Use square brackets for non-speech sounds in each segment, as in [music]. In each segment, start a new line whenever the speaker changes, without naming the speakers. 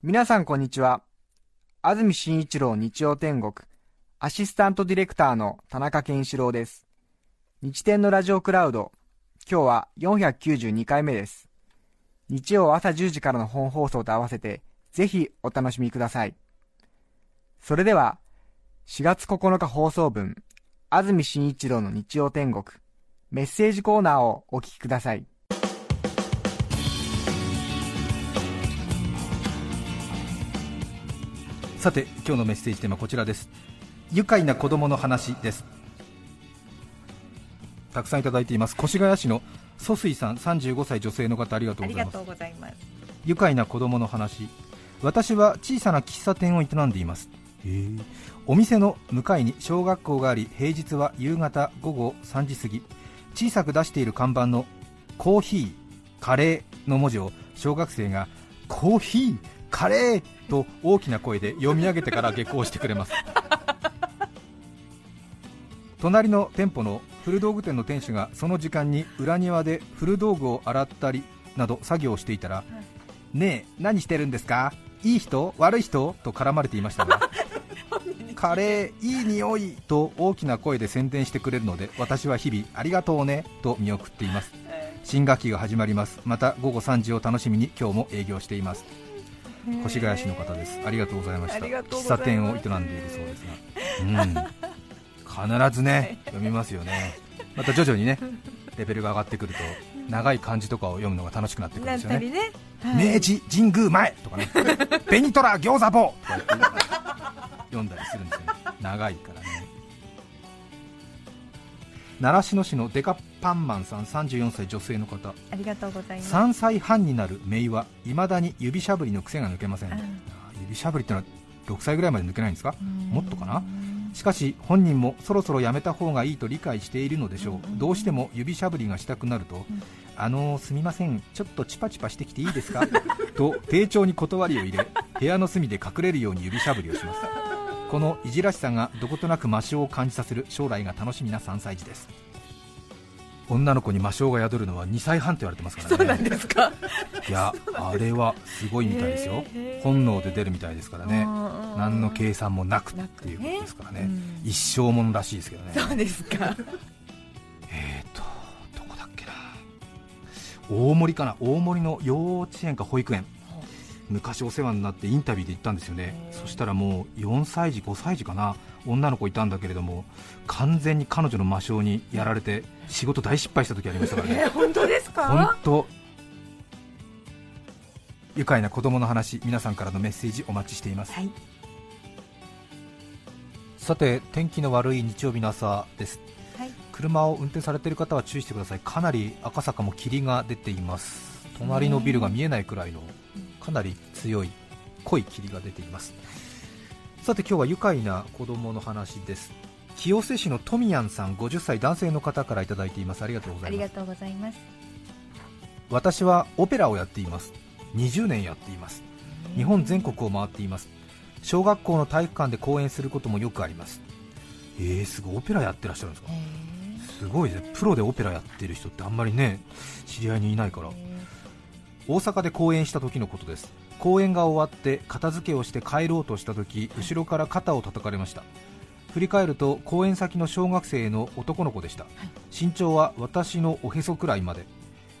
皆さんこんにちは。安住紳一郎日曜天国、アシスタントディレクターの田中健一郎です。日天のラジオクラウド、今日は492回目です。日曜朝10時からの本放送と合わせて、ぜひお楽しみください。それでは、4月9日放送分、安住紳一郎の日曜天国、メッセージコーナーをお聞きください。
さて今日のメッセージテーマはこちらです。愉快な子供の話です。たくさんいただいています。越谷市の蘇水さん35歳女性の方ありがとうございます。
とうございます。
愉快な子供の話。私は小さな喫茶店を営んでいます。お店の向かいに小学校があり平日は夕方午後3時過ぎ小さく出している看板のコーヒーカレーの文字を小学生がコーヒー？カレーと大きな声で読み上げてから下校してくれます。隣の店舗の古道具店の店主がその時間に裏庭で古道具を洗ったりなど作業をしていたら、ねえ何してるんですか？いい人？悪い人？と絡まれていましたが [laughs] カレーいい匂い？と大きな声で宣伝してくれるので私は日々ありがとうねと見送っています。新学期が始まります。また午後3時を楽しみに今日も営業しています越谷市の方です。ありがとうございました。喫茶店を営んでいるそうですが、[laughs] うん、必ずね読みますよね。また徐々にねレベルが上がってくると長い漢字とかを読むのが楽しくなってくるん
な
ですよね。
ね。はい。
明治神宮前とかね。[laughs] ベニトラ餃子棒とか読んだりするんですよね。長いから。ね習志野市のデカパンマンさん34歳女性の方。
ありがとうございます。
3歳半になる姪はいまだに指しゃぶりの癖が抜けません、
うん。
指しゃぶりってのは6歳ぐらいまで抜けないんですか？
うん。
もっとかな？しかし本人もそろそろやめた方がいいと理解しているのでしょう、
うん。
どうしても指しゃぶりがしたくなると、あのーすみません、ちょっとチュパチュパしてきていいですか？と丁重に断りを入れ部屋の隅で隠れるように指しゃぶりをしますこのいじらしさがどことなく魔性を感じさせる将来が楽しみな3歳児です。女の子に魔性が宿るのは2歳半って言われてますからね。
そうなんですか？
いやあれはすごいみたいですよ。本能で出るみたいですからね。
うん
何の計算もなくっていうことですからね。
うん。
一生ものらしいですけどね。
そうですか。
えーとどこだっけな。大森かな。大森の幼稚園か保育園昔お世話になってインタビューで行ったんですよね。そしたらもう4歳児5歳児かな。女の子いたんだけれども完全に彼女の魔性にやられて仕事大失敗した時ありましたからね。
えー、本当です
本
か。
当。愉快な子供の話皆さんからのメッセージお待ちしています。
はい。
さて天気の悪い日曜日の朝です。
はい。
車を運転されている方は注意してください。かなり赤坂も霧が出ています。隣のビルが見えないくらいのかなり強い濃い霧が出ています。さて今日は愉快な子供の話です。清瀬市のトミヤンさん50歳男性の方からいただいています。ありがとうございます。
ありがとうございます。
私はオペラをやっています。20年やっています。日本全国を回っています。小学校の体育館で講演することもよくあります。えー、すごい。オペラやってらっしゃるんですか？
へ
すごいですねプロでオペラやってる人ってあんまりね知り合いにいないから。
ー
大阪で講演した時のことです。講演が終わって片付けをして帰ろうとした時後ろから肩を叩かれました。振り返ると講演先の小学生の男の子でした、身長は私のおへそくらいまで。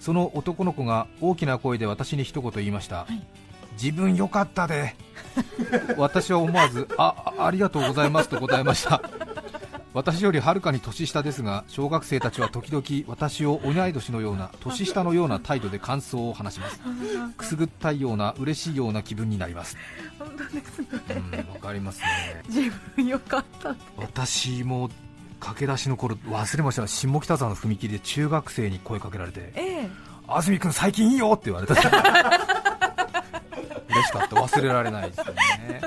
その男の子が大きな声で私に一言言いました、自分よかったで。[laughs] 私は思わずああありがとうございますと答えました私よりはるかに年下ですが小学生たちは時々私を同い年のような年下のような態度で感想を話します。くすぐったいような嬉しいような気分になります。
本当ですね。
うんわかりますね。
自分よかった。
私も駆け出しの頃忘れました。下北沢の踏切で中学生に声かけられて
ええ「
安住君最近いいよ」って言われた。嬉しかった。忘れられないですよね。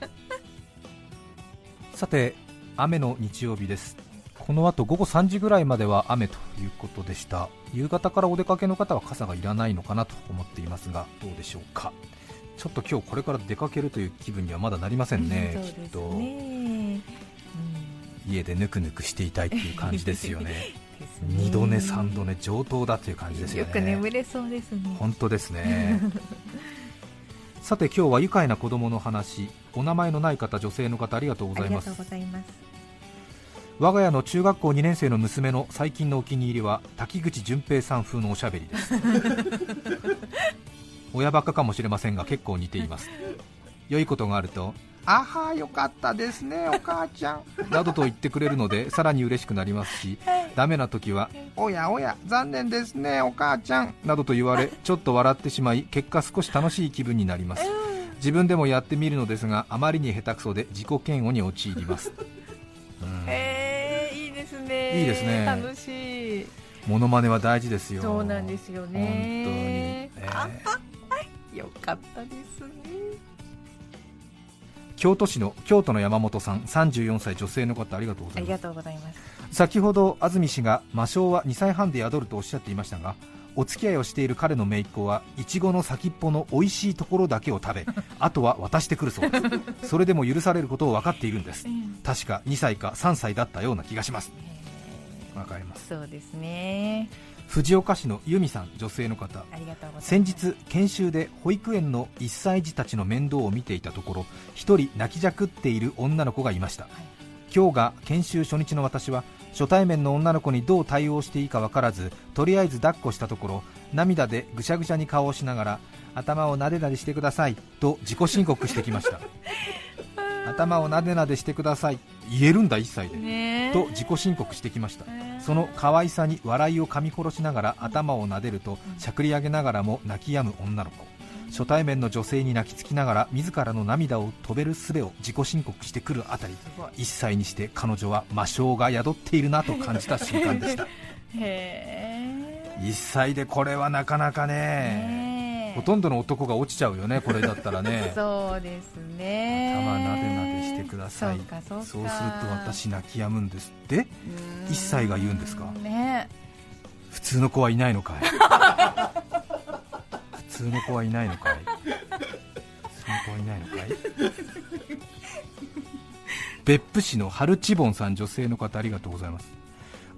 [laughs] さて雨の日曜日です。この後午後3時ぐらいまでは雨ということでした。夕方からお出かけの方は傘がいらないのかなと思っていますがどうでしょうか。ちょっと今日これから出かけるという気分にはまだなりませんね、
そうです
きっと
ね。
家でぬくぬくしていたいっていう感じですよね。[laughs]
ですね。
二度寝三度寝上等だという感じですよね。
よく眠れそうですね。
本当ですねさて今日は愉快な子供の話。お名前のない方女性の方ありがとうございます。我が家の中学校2年生の娘の最近のお気に入りは滝口淳平さん風のおしゃべりです。[laughs] 親バカかもしれませんが結構似ています。[laughs] 良いことがあるとあはよかったですね [laughs] お母ちゃん。などと言ってくれるのでさらに嬉しくなりますし [laughs] ダメな時はおやおや残念ですねお母ちゃん。などと言われ [laughs] ちょっと笑ってしまい結果少し楽しい気分になります。自分でもやってみるのですがあまりに下手くそで自己嫌悪に陥ります。うん。
えー、いいですね。
いいですね。
楽しい。
モノマネは大事ですよ。
そうなんですよね。
本当に、
あ
えー
よかったですね
京都市の京都の山本さん34歳女性の方ありがとうご
あ
ざいます。
りがとうございます。
先ほど安住氏が魔性は2歳半で宿るとおっしゃっていましたがお付き合いをしている彼の姪っ子はいちごの先っぽの美味しいところだけを食べ [laughs] あとは渡してくるそうです。それでも許されることを分かっているんです。確か2歳か3歳だったような気がします。わかります。
そうですね
藤岡市の由美さん女性の方。先日研修で保育園の1歳児たちの面倒を見ていたところ1人泣きじゃくっている女の子がいました、今日が研修初日の私は初対面の女の子にどう対応していいか分からずとりあえず抱っこしたところ涙でぐしゃぐしゃに顔をしながら頭をなでなでしてくださいと自己申告してきました [laughs] 頭をなでなでしてください。言えるんだ1歳で、
ね
と自己申告してきました。その可愛さに笑いを噛み殺しながら頭を撫でるとしゃくり上げながらも泣き止む女の子。初対面の女性に泣きつきながら自らの涙を止める術を自己申告してくるあたり。1歳にして彼女は魔性が宿っているなと感じた瞬間でした。[laughs]
へえ。
1歳でこれはなかなかね。
ね
ほとんどの男が落ちちゃうよねこれだったらね。[laughs]
そうですね。
頭なでなでしてください。
そうかそうか。
そうすると私泣き止むんですって？1歳が言うんですか？
ね。
普通の子はいないのかい？[laughs] 普通の子はいないのかい？普通の子はいないのかい？別府市の春チボンさん女性の方ありがとうございます。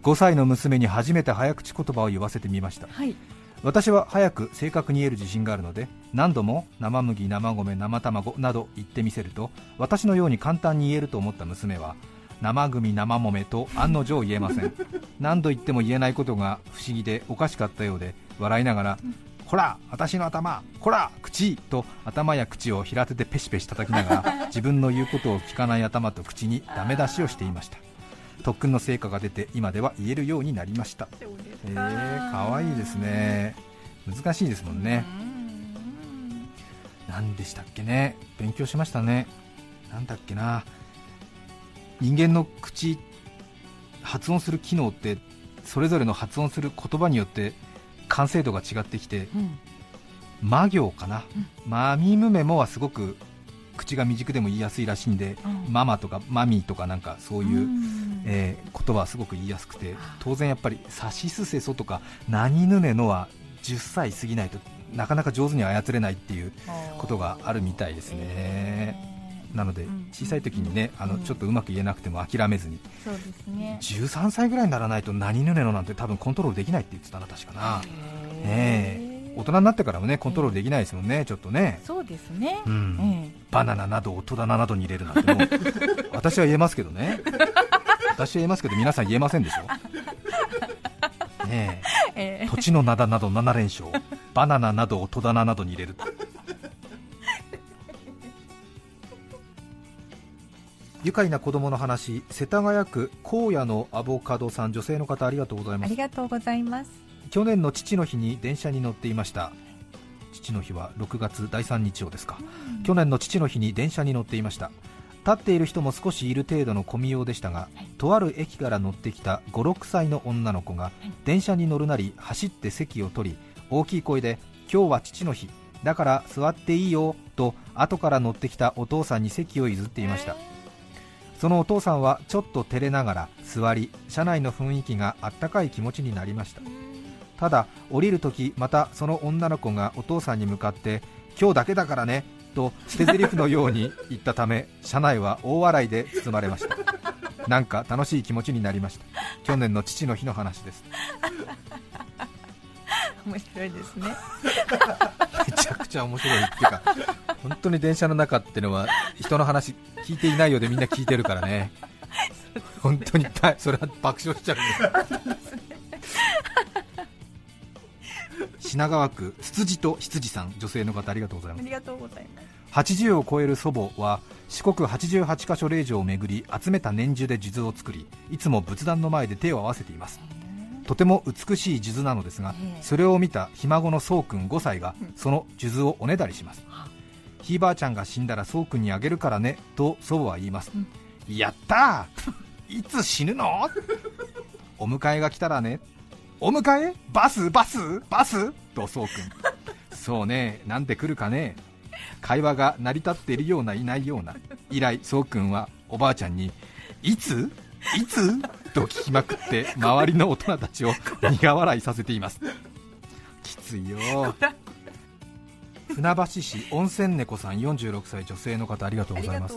5歳の娘に初めて早口言葉を言わせてみました。
はい
私は早く正確に言える自信があるので何度も生麦生米生卵など言ってみせると私のように簡単に言えると思った娘は生組生米と案の定言えません。[laughs] 何度言っても言えないことが不思議でおかしかったようで笑いながらこら私の頭こら口と頭や口を平手でペシペシ叩きながら自分の言うことを聞かない頭と口にダメ出しをしていました特訓の成果が出て今では言えるようになりました。えー、か。わいいですね。難しいですもんね。何でしたっけね。勉強しましたね。なんだっけな。人間の口発音する機能ってそれぞれの発音する言葉によって完成度が違ってきて
うん。
魔行かな、マミムメモはすごく口が未熟でも言いやすいらしいんで、
うん。
ママとかマミーとかなんかそういう、
ん
えー言葉はすごく言いやすくて当然やっぱりサシスセソとか何ぬねのは10歳過ぎないとなかなか上手に操れないっていうことがあるみたいですね。なので
うん
小さい時にねあの
うん。
ちょっとうまく言えなくても諦めずに
そうですね。
13歳ぐらいにならないと何ぬねのなんて多分コントロールできないって言ってたな確かな。ねえ。大人になってからもねコントロールできないですもんねちょっとね。
そうですね。
うん。
え
バナナなどを戸棚などに入れるなんてもう [laughs] 私は言えますけどね私は言えますけど皆さん言えませんでしょ？[laughs] ね
え。
え土地の灘など7連勝。バナナなどを戸棚などに入れる。愉快な子供の話。世田谷区荒野のアボカドさん女性の方ありがとうござい
あ
ます。
りがとうございます。
去年の父の日に電車に乗っていました。父の日は6月第3日曜ですか。去年の父の日に電車に乗っていました立っている人も少しいる程度の混み用でしたが、とある駅から乗ってきた56歳の女の子が電車に乗るなり走って席を取り大きい声で「今日は父の日だから座っていいよ」と後から乗ってきたお父さんに席を譲っていました。そのお父さんはちょっと照れながら座り車内の雰囲気があったかい気持ちになりました。ただ降りるときまたその女の子がお父さんに向かって今日だけだからねと捨て台詞のように言ったため車内は大笑いで包まれました。なんか楽しい気持ちになりました。去年の父の日の話です。
面白いですね。
めちゃくちゃ面白い。っていうか本当に電車の中ってのは人の話聞いていないようでみんな聞いてるからね。本当にたそれは爆笑しちゃうんです品川区羊と羊さん女性の方ありがとうございます。
ありがとうございます。
80を超える祖母は四国88カ所霊場を巡り集めた年中で数珠を作りいつも仏壇の前で手を合わせています。とても美しい数珠なのですが
ええ。
それを見たひ孫のそうくん5歳がその数珠をおねだりします。ひいばあちゃんが死んだらそうくんにあげるからねと祖母は言います、やったー！いつ死ぬの？[laughs] お迎えが来たらね。お迎え？バス？バス？バス？とそうくんそうね。なんで来るかね。会話が成り立っているようないないような。以来そうくんはおばあちゃんにいつ？いつ？と聞きまくって周りの大人たちを苦笑いさせています。きついよ。船橋市温泉猫さん46歳女性の方ありがとうございます。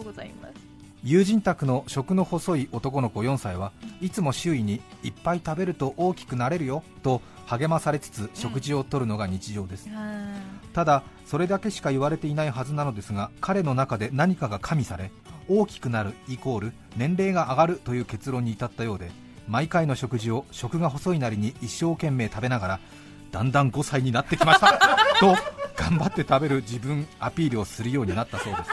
友人宅の食の細い男の子4歳はいつも周囲にいっぱい食べると大きくなれるよと励まされつつ食事をとるのが日常です、
あ
ただそれだけしか言われていないはずなのですが彼の中で何かが加味され大きくなるイコール年齢が上がるという結論に至ったようで毎回の食事を食が細いなりに一生懸命食べながらだんだん5歳になってきました。[laughs] と頑張って食べる自分アピールをするようになったそうです。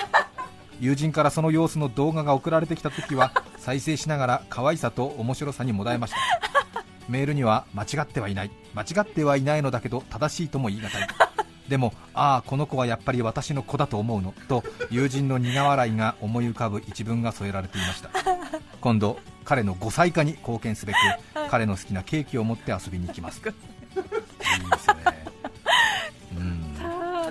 友人からその様子の動画が送られてきた時は再生しながら可愛さと面白さにもだえましたメールには間違ってはいない。間違ってはいないのだけど正しいとも言い難い。[laughs] でもああこの子はやっぱり私の子だと思うの。と友人の苦笑いが思い浮かぶ一文が添えられていました。[laughs] 今度彼の5歳化に貢献すべく彼の好きなケーキを持って遊びに行きます。[laughs] いいですよね。うん。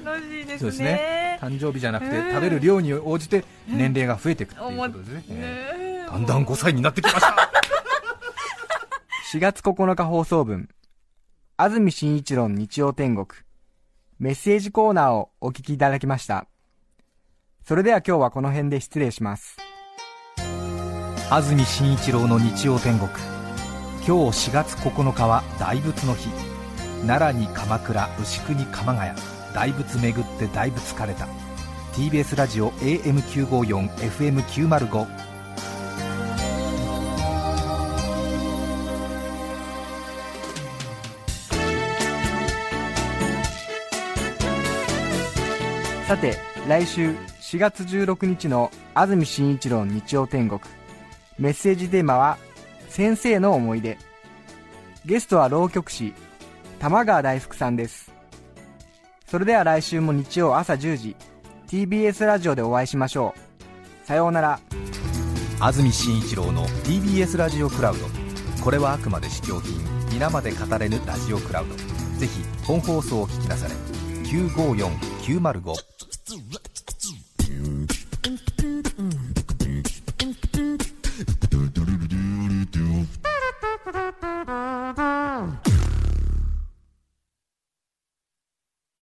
楽しいですね。
そうですね。誕生日じゃなくて
うん。
食べる量に応じて年齢が増えていくっていうことですね、え
ね
えだんだん5歳になってきました
4月9日放送分。安住紳一郎の日曜天国。メッセージコーナーをお聞きいただきました。それでは今日はこの辺で失礼します。
安住紳一郎の日曜天国。今日4月9日は大仏の日。奈良に鎌倉牛久に鎌ヶ谷。大仏巡って大仏疲れた。TBS ラジオ AM954FM905
さて来週4月16日の安住紳一郎日曜天国。メッセージテーマは「先生の思い出」ゲストは浪曲師玉川大福さんです。それでは来週も日曜朝10時 TBS ラジオでお会いしましょう。さようなら。
安住紳一郎の TBS ラジオクラウド。これはあくまで試供品皆まで語れぬラジオクラウド。ぜひ本放送を聞きなされ954905 threat.